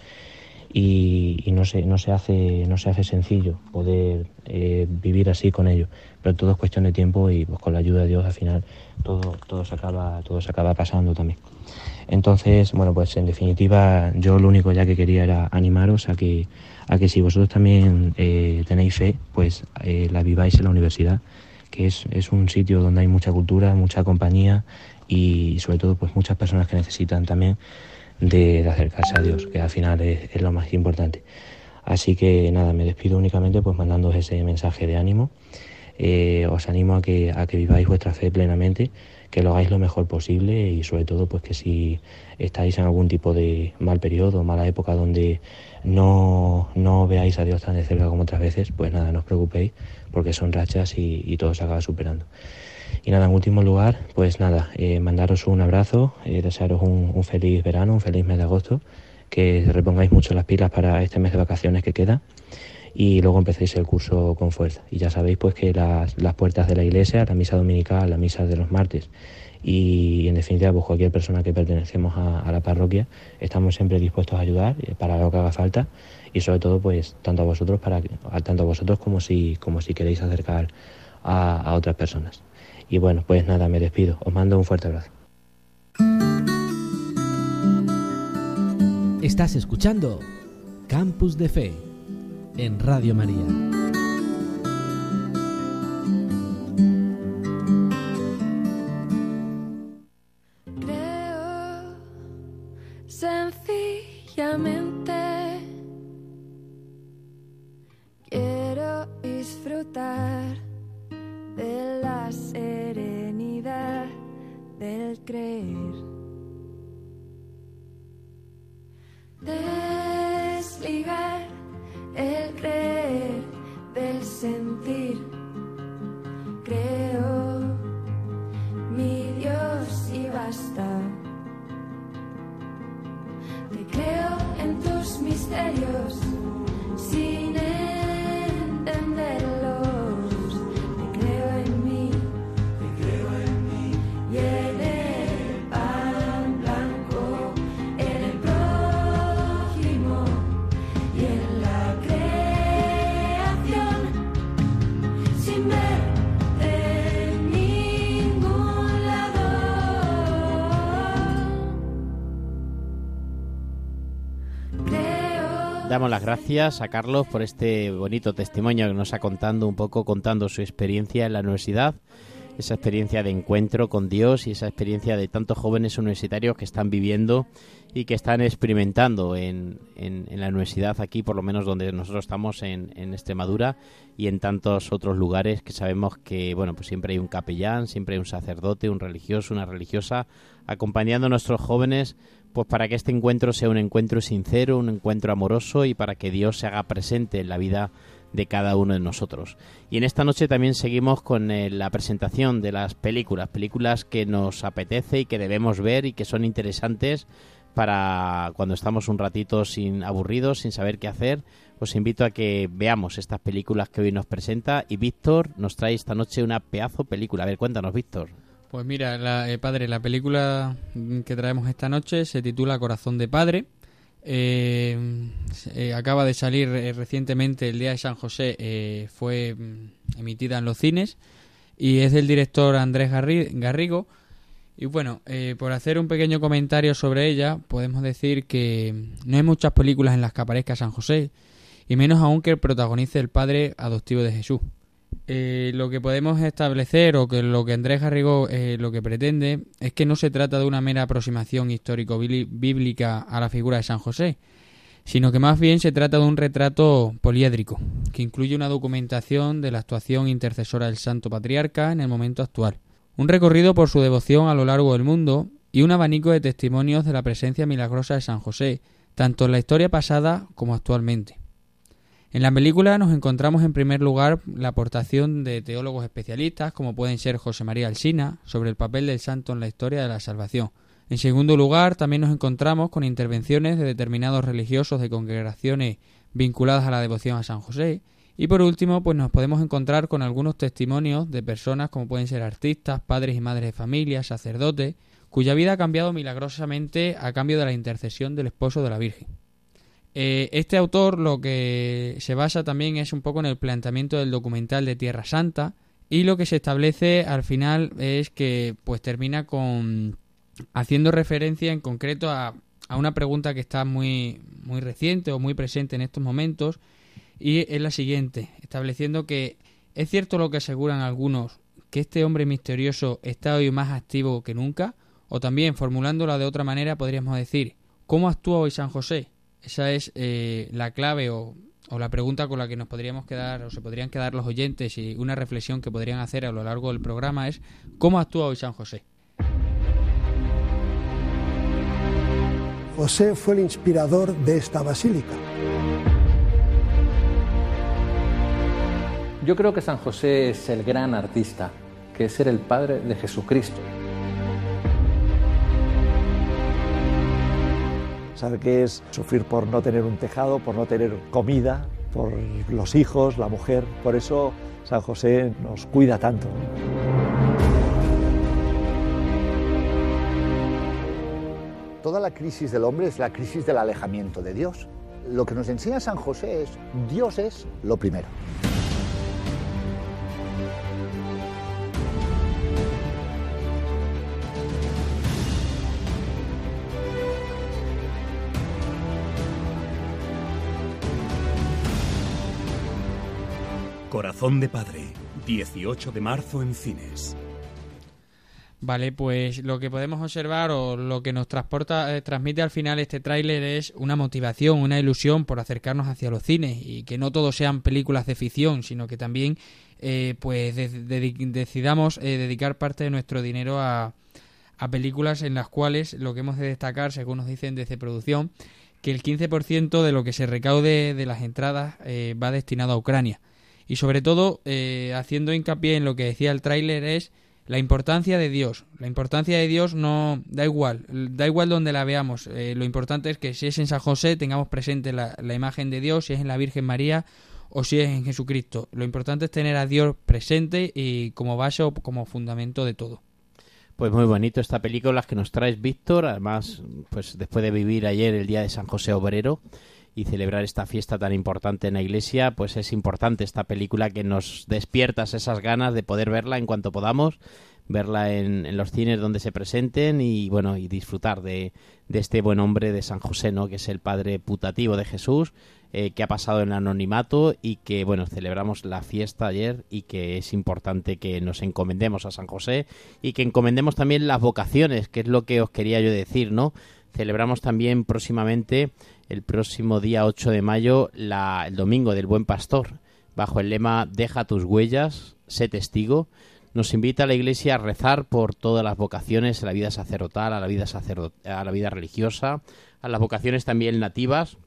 y, y, no, se, no, se hace, no se hace sencillo poder eh, vivir así con ello. Pero todo es cuestión de tiempo y pues con la ayuda de Dios al final todo, todo, se, acaba, todo se acaba pasando también. Entonces, bueno, pues en definitiva yo lo único ya que quería era animaros a que, a que si vosotros también eh, tenéis fe, pues eh, la viváis en la universidad, que es, es un sitio donde hay mucha cultura, mucha compañía y sobre todo pues muchas personas que necesitan también de, acercarse a Dios, que al final es, lo más importante. Así que nada, me despido únicamente pues mandándoos ese mensaje de ánimo. Eh, os animo a que, a que viváis vuestra fe plenamente que lo hagáis lo mejor posible y sobre todo pues que si estáis en algún tipo de mal periodo, mala época donde no, no veáis a Dios tan de cerca como otras veces, pues nada, no os preocupéis porque son rachas y, todo se acaba superando. Y nada, en último lugar, pues nada, eh, mandaros un abrazo, eh, desearos un, un, feliz verano, un feliz mes de agosto, que repongáis mucho las pilas para este mes de vacaciones que queda y luego empecéis el curso con fuerza. Y ya sabéis pues que las, puertas de la iglesia, la misa dominical, la misa de los martes y en definitiva pues cualquier persona que pertenecemos a, la parroquia estamos siempre dispuestos a ayudar eh, para lo que haga falta. Y sobre todo pues tanto a vosotros para tanto a vosotros como si como si queréis acercar a, a otras personas. Y bueno pues nada me despido. Os mando un fuerte abrazo. Estás escuchando Campus de Fe en Radio María. Damos las gracias a Carlos por este bonito testimonio que nos ha contando un poco, contando su experiencia en la universidad, esa experiencia de encuentro con Dios y esa experiencia de tantos jóvenes universitarios que están viviendo y que están experimentando en, en, la universidad aquí, por lo menos donde nosotros estamos en, en, Extremadura y en tantos otros lugares que sabemos que, bueno, pues siempre hay un capellán, siempre hay un sacerdote, un religioso, una religiosa, acompañando a nuestros jóvenes pues para que este encuentro sea un encuentro sincero, un encuentro amoroso y para que Dios se haga presente en la vida de cada uno de nosotros. Y en esta noche también seguimos con eh, la presentación de las películas, películas que nos apetece y que debemos ver y que son interesantes para cuando estamos un ratito sin aburridos, sin saber qué hacer. Os invito a que veamos estas películas que hoy nos presenta y Víctor nos trae esta noche una pedazo película. A ver, cuéntanos, Víctor. Pues mira, eh, padre, la película que traemos esta noche se titula Corazón de Padre Eh, eh, acaba de salir eh, recientemente el Día de San José, fue mm, emitida en los cines y es del director Andrés Garrigo. Y bueno, por hacer un pequeño comentario sobre ella, podemos decir que no hay muchas películas en las que aparezca San José, y menos aún que protagonice el padre adoptivo de Jesús. Eh, lo que podemos establecer o que lo que Andrés Garrigo eh, lo que pretende es que no se trata de una mera aproximación histórico-bíblica a la figura de San José, sino que más bien se trata de un retrato poliédrico, que incluye una documentación de la actuación intercesora del Santo Patriarca en el momento actual, un recorrido por su devoción a lo largo del mundo y un abanico de testimonios de la presencia milagrosa de San José, tanto en la historia pasada como actualmente. En la película nos encontramos en primer lugar la aportación de teólogos especialistas como pueden ser José María Alsina sobre el papel del santo en la historia de la salvación. En segundo lugar, también nos encontramos con intervenciones de determinados religiosos de congregaciones vinculadas a la devoción a San José. Y por último, pues nos podemos encontrar con algunos testimonios de personas como pueden ser artistas, padres y madres de familia, sacerdotes, cuya vida ha cambiado milagrosamente a cambio de la intercesión del esposo de la Virgen. Eh, este autor lo que se basa también es un poco en el planteamiento del documental de Tierra Santa y lo que se establece al final es que pues termina con haciendo referencia en concreto a, a una pregunta que está muy, muy reciente o muy presente en estos momentos y es la siguiente, estableciendo que es cierto lo que aseguran algunos que este hombre misterioso está hoy más activo que nunca o también formulándola de otra manera podríamos decir ¿cómo actúa hoy San José? Esa es eh, la clave o, o, la pregunta con la que nos podríamos quedar o se podrían quedar los oyentes y una reflexión que podrían hacer a lo largo del programa es ¿cómo actúa hoy San José? José fue el inspirador de esta basílica. Yo creo que San José es el gran artista, que es ser el padre de Jesucristo. Sabe qué es sufrir por no tener un tejado, por no tener comida, por los hijos, la mujer. Por eso San José nos cuida tanto. Toda la crisis del hombre es la crisis del alejamiento de Dios. Lo que nos enseña San José es, Dios es lo primero. Corazón de Padre, 18 de marzo en cines. Vale, pues lo que podemos observar o lo que nos transporta, eh, transmite al final este tráiler es una motivación, una ilusión por acercarnos hacia los cines y que no todos sean películas de ficción, sino que también eh, pues decidamos eh, dedicar parte de nuestro dinero a, a películas en las cuales lo que hemos de destacar, según nos dicen desde producción, que el 15% de lo que se recaude de las entradas va destinado a Ucrania y sobre todo eh, haciendo hincapié en lo que decía el tráiler es la importancia de Dios. La importancia de Dios no da igual, da igual donde la veamos. Eh, lo importante es que si es en San José tengamos presente la, la, imagen de Dios, si es en la Virgen María o si es en Jesucristo. Lo importante es tener a Dios presente y como base o como fundamento de todo. Pues muy bonito esta película que nos traes, Víctor. Además, pues después de vivir ayer el día de San José Obrero, y celebrar esta fiesta tan importante en la iglesia, pues es importante esta película que nos despiertas esas ganas de poder verla en cuanto podamos, verla en, los cines donde se presenten y bueno, y disfrutar de, de, este buen hombre de San José, ¿no? que es el padre putativo de Jesús, eh, que ha pasado en anonimato y que bueno, celebramos la fiesta ayer y que es importante que nos encomendemos a San José y que encomendemos también las vocaciones, que es lo que os quería yo decir, ¿no? Celebramos también próximamente el próximo día 8 de mayo, la, el domingo del Buen Pastor, bajo el lema Deja tus huellas, sé testigo. Nos invita a la Iglesia a rezar por todas las vocaciones, a la vida sacerdotal, a la vida, a la vida religiosa, a las vocaciones también nativas,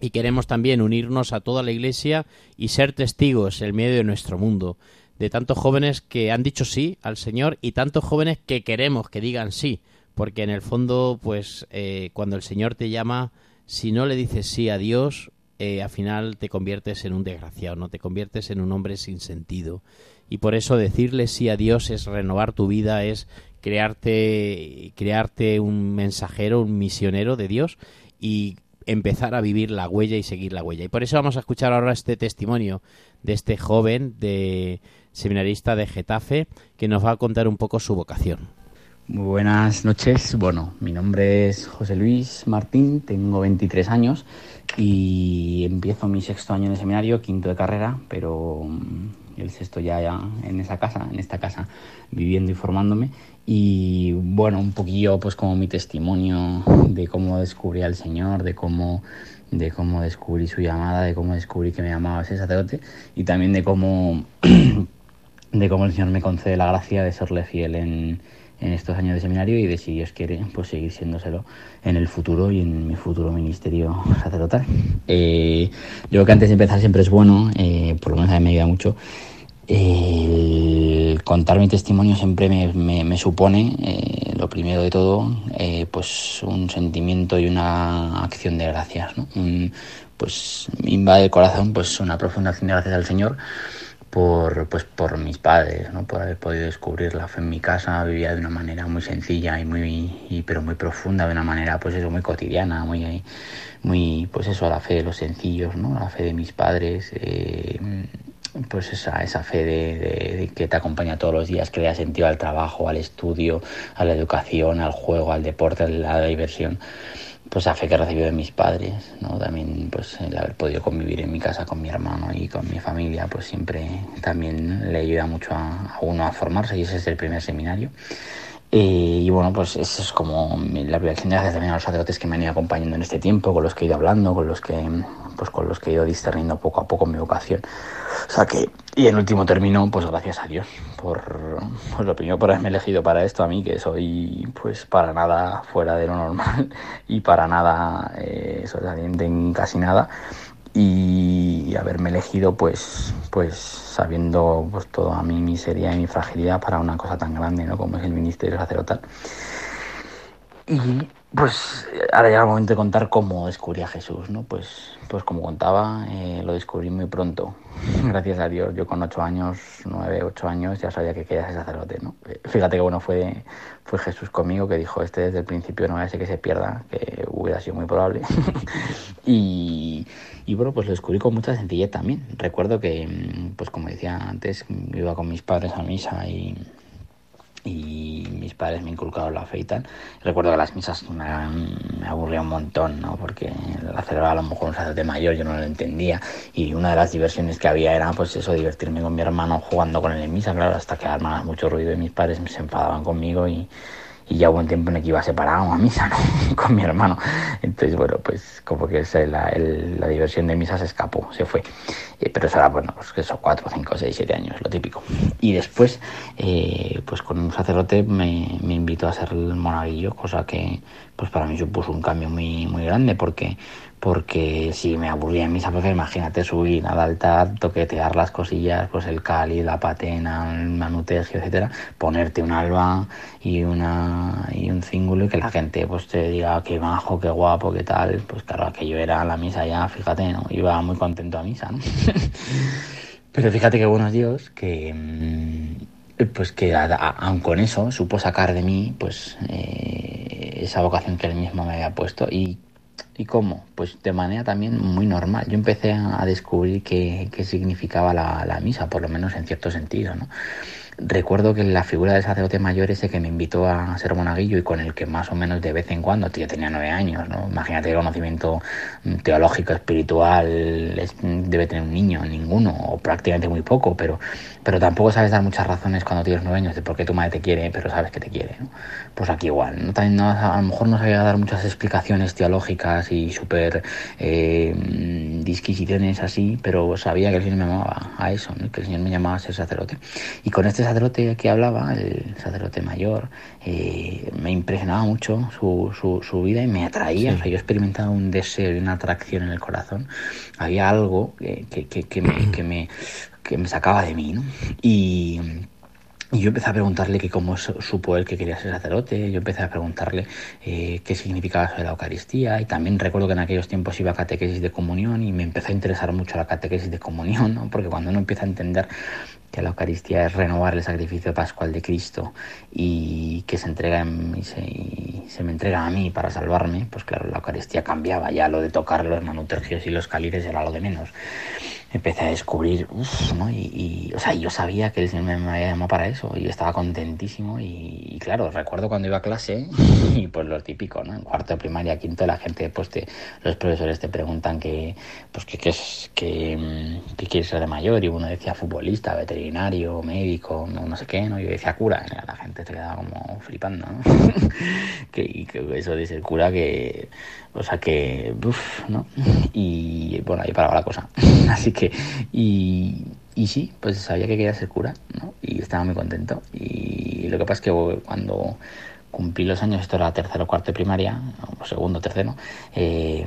y queremos también unirnos a toda la Iglesia y ser testigos en medio de nuestro mundo, de tantos jóvenes que han dicho sí al Señor y tantos jóvenes que queremos que digan sí, porque en el fondo, pues eh, cuando el Señor te llama, si no le dices sí a Dios, eh, al final te conviertes en un desgraciado, no te conviertes en un hombre sin sentido. Y por eso decirle sí a Dios es renovar tu vida, es crearte, crearte un mensajero, un misionero de Dios y empezar a vivir la huella y seguir la huella. Y por eso vamos a escuchar ahora este testimonio de este joven de seminarista de Getafe que nos va a contar un poco su vocación. Muy buenas noches. Bueno, mi nombre es José Luis Martín, tengo 23 años y empiezo mi sexto año de seminario, quinto de carrera, pero mm, el sexto ya, ya en esa casa, en esta casa, viviendo y formándome. Y bueno, un poquillo pues como mi testimonio de cómo descubrí al Señor, de cómo de cómo descubrí su llamada, de cómo descubrí que me llamaba ese sacerdote y también de cómo de cómo el Señor me concede la gracia de serle fiel en, en estos años de seminario y de si Dios quiere pues seguir siéndoselo en el futuro y en mi futuro ministerio sacerdotal. Eh, yo creo que antes de empezar siempre es bueno, eh, por lo menos a mí me ayuda mucho, el contar mi testimonio siempre me, me, supone, eh, lo primero de todo, pues un sentimiento y una acción de gracias. ¿no? pues me invade el corazón pues una profunda acción de gracias al Señor por, pues, por mis padres, ¿no? por haber podido descubrir la fe en mi casa, vivía de una manera muy sencilla y muy, pero muy profunda, de una manera pues eso, muy cotidiana, muy, muy pues eso, la fe de los sencillos, ¿no? la fe de mis padres, eh, pues esa, esa fe de, que te acompaña todos los días, que le da sentido al trabajo, al estudio, a la educación, al juego, al deporte, a la diversión pues la fe que recibido de mis padres, ¿no? También pues el haber podido convivir en mi casa con mi hermano y con mi familia, pues siempre también le ayuda mucho a, uno a formarse y ese es el primer seminario. Eh, y bueno, pues eso es como la primera gracias también a los sacerdotes que me han ido acompañando en este tiempo, con los que he ido hablando, con los que, pues con los que he ido discerniendo poco a poco mi vocación. O sea que, y en último término, pues gracias a Dios por, pues lo primero por haberme elegido para esto a mí, que soy pues para nada fuera de lo normal y para nada eh, sobresaliente en casi nada y haberme elegido pues pues sabiendo pues toda mi miseria y mi fragilidad para una cosa tan grande ¿no? como es el ministerio sacerdotal y pues ahora llega el momento de contar cómo descubrí a Jesús, ¿no? Pues, pues como contaba, eh, lo descubrí muy pronto. Gracias a Dios, yo con ocho años, nueve, ocho años, ya sabía que quería ser sacerdote, ¿no? Eh, fíjate que bueno fue, fue Jesús conmigo que dijo, este desde el principio no ser que se pierda, que hubiera sido muy probable. y, y bueno, pues lo descubrí con mucha sencillez también. Recuerdo que, pues como decía antes, iba con mis padres a misa y y mis padres me inculcaron la fe y tal. Recuerdo que las misas me, me aburría un montón, ¿no? Porque la celebraba a lo mejor un sacerdote mayor, yo no lo entendía. Y una de las diversiones que había era, pues eso, divertirme con mi hermano jugando con él en misa, claro, hasta que armaba mucho ruido y mis padres se enfadaban conmigo y y ya hubo un tiempo en el que iba separado a misa, ¿no? Con mi hermano. Entonces, bueno, pues como que la, diversión de misa se escapó, se fue. Eh, pero eso bueno, pues que son cuatro, cinco, seis, siete años, lo típico. Y después, eh, pues con un sacerdote me, me invitó a ser el monaguillo, cosa que pues para mí supuso un cambio muy, muy grande porque porque si me aburría en misa, pues imagínate subir al altar, toquetear las cosillas, pues el cáliz, la patena, el manutegio, etcétera, ponerte un alba y una y un cíngulo y que la gente pues te diga qué majo, qué guapo, qué tal, pues claro, aquello era la misa ya, fíjate, ¿no? Iba muy contento a misa, ¿no? Pero fíjate que buenos Dios, que mm, pues que aun con eso supo sacar de mí pues eh, esa vocación que él mismo me había puesto y ¿Y cómo? Pues de manera también muy normal. Yo empecé a descubrir qué, qué significaba la, la, misa, por lo menos en cierto sentido, ¿no? Recuerdo que la figura del sacerdote mayor ese que me invitó a ser monaguillo y con el que más o menos de vez en cuando, yo tenía nueve años, ¿no? Imagínate el conocimiento teológico, espiritual, debe tener un niño, ninguno, o prácticamente muy poco, pero, pero tampoco sabes dar muchas razones cuando tienes nueve años de por qué tu madre te quiere, pero sabes que te quiere, ¿no? Pues aquí igual, ¿no? También a lo mejor no sabía dar muchas explicaciones teológicas y súper eh, disquisiciones así, pero sabía que el Señor me llamaba a eso, que el Señor me llamaba a ser sacerdote. Y con este sacerdote que hablaba, el sacerdote mayor, eh, me impresionaba mucho su, su, su, vida y me atraía. O sea, yo experimentaba un deseo y una atracción en el corazón. Había algo que, que, que, que me, que, me, que me sacaba de mí, ¿no? Y yo empecé a preguntarle que cómo supo él que quería ser sacerdote, yo empecé a preguntarle eh, qué significaba eso de la Eucaristía y también recuerdo que en aquellos tiempos iba a catequesis de comunión y me empezó a interesar mucho la catequesis de comunión, ¿no? porque cuando uno empieza a entender que la Eucaristía es renovar el sacrificio pascual de Cristo y que se entrega se, y se me entrega a mí para salvarme, pues claro, la Eucaristía cambiaba, ya lo de tocar los manutergios y los calires era lo de menos empecé a descubrir, uff, ¿no? Y, y, o sea, yo sabía que Señor me, me había llamado para eso y estaba contentísimo y, y, claro, recuerdo cuando iba a clase y pues lo típico, ¿no? En cuarto de primaria, quinto, la gente, pues te, los profesores te preguntan que, pues que, que, es, que, que quieres ser de mayor y uno decía futbolista, veterinario, médico, no, no sé qué, ¿no? Yo decía cura, y la gente se quedaba como flipando, ¿no? que, y eso de ser cura que, o sea que, uff, ¿no? Y bueno, ahí paraba la cosa. Así que, y, y sí, pues sabía que quería ser cura, ¿no? Y estaba muy contento. Y lo que pasa es que cuando cumplí los años, esto era tercero o cuarto de primaria, o segundo, tercero, eh,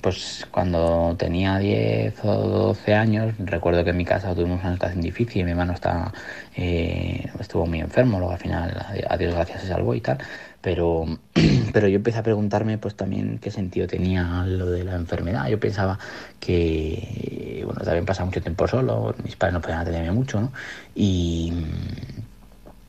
pues cuando tenía 10 o 12 años, recuerdo que en mi casa tuvimos una situación difícil y mi hermano estaba, eh, estuvo muy enfermo, luego al final, a Dios gracias, se salvó y tal pero, pero yo empecé a preguntarme pues también qué sentido tenía lo de la enfermedad. Yo pensaba que, bueno, también pasaba mucho tiempo solo, mis padres no podían atenderme mucho, ¿no? Y,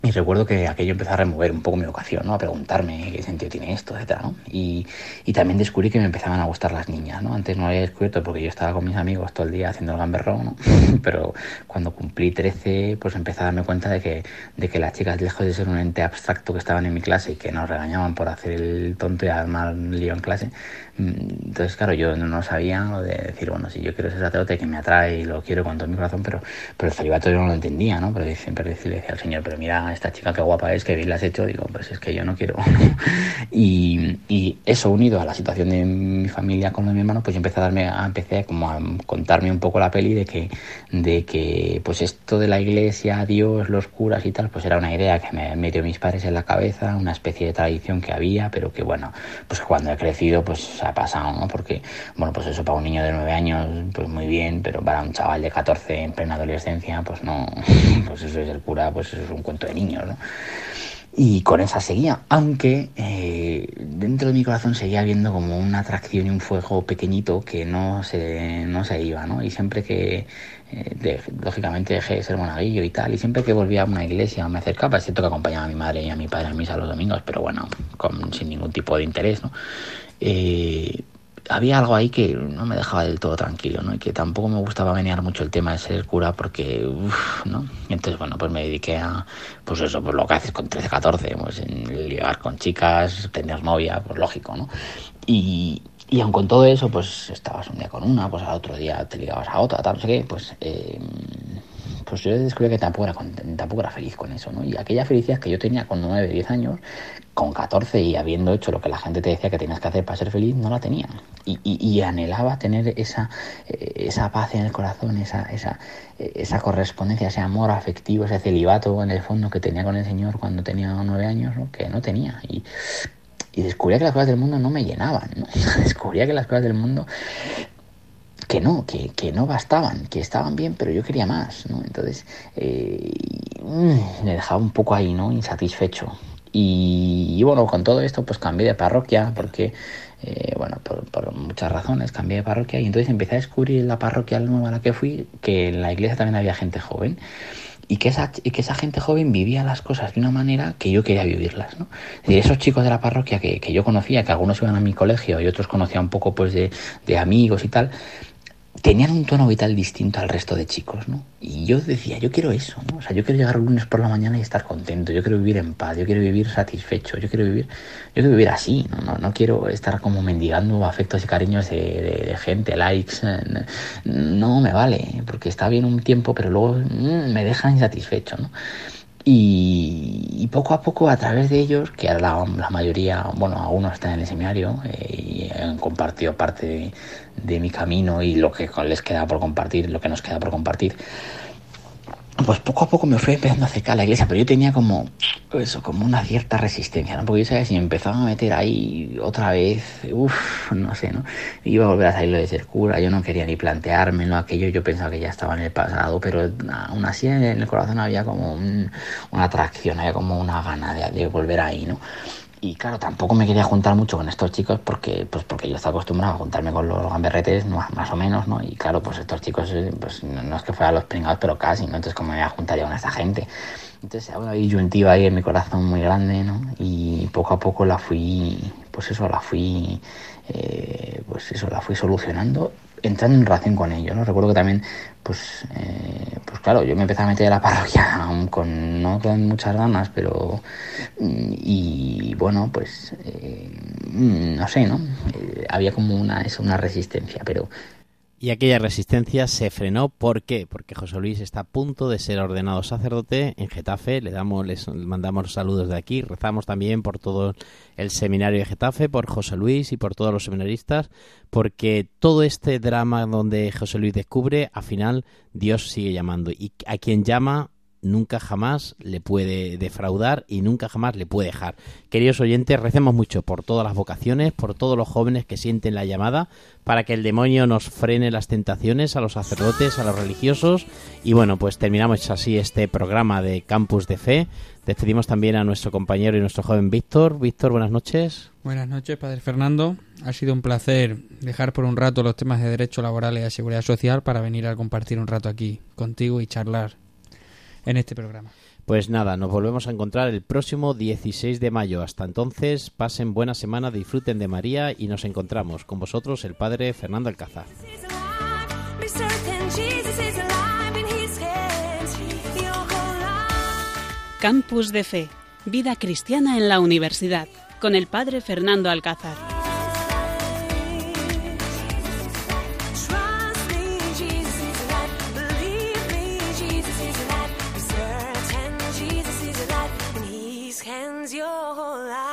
y recuerdo que aquello empezó a remover un poco mi vocación, ¿no? A preguntarme qué sentido tiene esto, etcétera, ¿no? Y, y también descubrí que me empezaban a gustar las niñas, ¿no? Antes no lo había descubierto porque yo estaba con mis amigos todo el día haciendo el gamberrón, ¿no? Pero cuando cumplí 13, pues empecé a darme cuenta de que, de que las chicas, lejos de ser un ente abstracto que estaban en mi clase y que nos regañaban por hacer el tonto y armar lío en clase, entonces, claro, yo no sabía lo de decir, bueno, si yo quiero ser sacerdote que me atrae y lo quiero con todo mi corazón, pero, pero el celibato yo no lo entendía, ¿no? Pero siempre decía, decía al Señor, pero mira, esta chica qué guapa es, que bien la has hecho, digo, pues es que yo no quiero. y, eso unido a la situación de mi familia con lo de mi hermano, pues empecé a darme, a, empecé como a contarme un poco la peli de que, de que, pues esto de la iglesia, Dios, los curas y tal, pues era una idea que me metió mis padres en la cabeza, una especie de tradición que había, pero que bueno, pues cuando he crecido, pues ha pasado, ¿no? Porque, bueno, pues eso para un niño de 9 años, pues muy bien, pero para un chaval de 14 en plena adolescencia, pues no, pues eso es el cura, pues eso es un cuento de niños, ¿no? Y con esa seguía, aunque eh, dentro de mi corazón seguía viendo como una atracción y un fuego pequeñito que no se, no se iba, ¿no? Y siempre que, eh, lógicamente dejé de ser monaguillo y tal, y siempre que volvía a una iglesia me acercaba, es cierto que acompañaba a mi madre y a mi padre a misa los domingos, pero bueno, con, sin ningún tipo de interés, ¿no? Eh, había algo ahí que no me dejaba del todo tranquilo, ¿no? Y que tampoco me gustaba menear mucho el tema de ser cura porque, uff, ¿no? Entonces, bueno, pues me dediqué a, pues eso, pues lo que haces con 13, 14, pues en llegar con chicas, tener novia, pues lógico, ¿no? Y, y aun con todo eso, pues estabas un día con una, pues al otro día te ligabas a otra, tal, no sé qué, pues... Eh, pues yo descubrí que tampoco era, tampoco era feliz con eso, ¿no? Y aquella felicidad que yo tenía con 9, 10 años, con 14 y habiendo hecho lo que la gente te decía que tenías que hacer para ser feliz, no la tenía. Y, anhelaba tener esa, esa paz en el corazón, esa, esa, esa correspondencia, ese amor afectivo, ese celibato en el fondo que tenía con el Señor cuando tenía 9 años, ¿no? que no tenía. Y, y descubría que las cosas del mundo no me llenaban, ¿no? descubría que las cosas del mundo que no, que, que, no bastaban, que estaban bien, pero yo quería más, ¿no? Entonces, eh, me dejaba un poco ahí, ¿no? Insatisfecho. Y, y, bueno, con todo esto, pues cambié de parroquia, porque, eh, bueno, por, por, muchas razones cambié de parroquia, y entonces empecé a descubrir en la parroquia nueva a la que fui, que en la iglesia también había gente joven. Y que, esa, y que esa gente joven vivía las cosas de una manera que yo quería vivirlas, ¿no? Es esos chicos de la parroquia que, que yo conocía, que algunos iban a mi colegio y otros conocía un poco pues de, de amigos y tal, tenían un tono vital distinto al resto de chicos, ¿no? Y yo decía, yo quiero eso, ¿no? O sea, yo quiero llegar el lunes por la mañana y estar contento, yo quiero vivir en paz, yo quiero vivir satisfecho, yo quiero vivir, yo quiero vivir así, no, no, no quiero estar como mendigando afectos y cariños de, gente, likes, no me vale, porque está bien un tiempo, pero luego mmm, me deja insatisfecho, ¿no? Y, y, poco a poco a través de ellos, que la, la mayoría, bueno, algunos están en el seminario eh, y han compartido parte de, de, mi camino y lo que les queda por compartir, lo que nos queda por compartir, pues poco a poco me fui empezando a acercar a la iglesia, pero yo tenía como eso, como una cierta resistencia, ¿no? Porque yo sabía si me empezaba a meter ahí otra vez, uff, no sé, ¿no? Iba a volver a salir lo de ser cura, yo no quería ni planteármelo, aquello yo pensaba que ya estaba en el pasado, pero aún así en el corazón había como un, una atracción, había como una gana de volver ahí, ¿no? Y claro, tampoco me quería juntar mucho con estos chicos porque, pues porque yo estaba acostumbrado a juntarme con los gamberretes, más, o menos, ¿no? Y claro, pues estos chicos, eh, pues no, es que fueran los pringados, pero casi, ¿no? Entonces, ¿cómo me voy a juntar yo con esta gente? Entonces, una disyuntiva ahí en mi corazón muy grande, ¿no? Y poco a poco la fui, pues eso, la fui, eh, pues eso, la fui solucionando entrando en relación con ellos, ¿no? Recuerdo que también, pues, eh, pues claro, yo me empecé a meter a la parroquia con, no con muchas ganas, pero, mm, y bueno, pues, eh, mm, no sé, ¿no? Eh, había como una, eso, una resistencia, pero y aquella resistencia se frenó. ¿Por qué? Porque José Luis está a punto de ser ordenado sacerdote en Getafe. Le damos, les mandamos saludos de aquí. Rezamos también por todo el seminario de Getafe, por José Luis y por todos los seminaristas, porque todo este drama donde José Luis descubre, al final Dios sigue llamando. Y a quien llama nunca jamás le puede defraudar y nunca jamás le puede dejar. Queridos oyentes, recemos mucho por todas las vocaciones, por todos los jóvenes que sienten la llamada, para que el demonio nos frene las tentaciones a los sacerdotes, a los religiosos. Y bueno, pues terminamos así este programa de Campus de Fe. Despedimos también a nuestro compañero y nuestro joven Víctor. Víctor, buenas noches. Buenas noches, Padre Fernando. Ha sido un placer dejar por un rato los temas de derecho laboral y de seguridad social para venir a compartir un rato aquí contigo y charlar en este programa. Pues nada, nos volvemos a encontrar el próximo 16 de mayo. Hasta entonces, pasen buena semana, disfruten de María y nos encontramos con vosotros el Padre Fernando Alcázar. Campus de Fe, vida cristiana en la universidad, con el Padre Fernando Alcázar. whole life.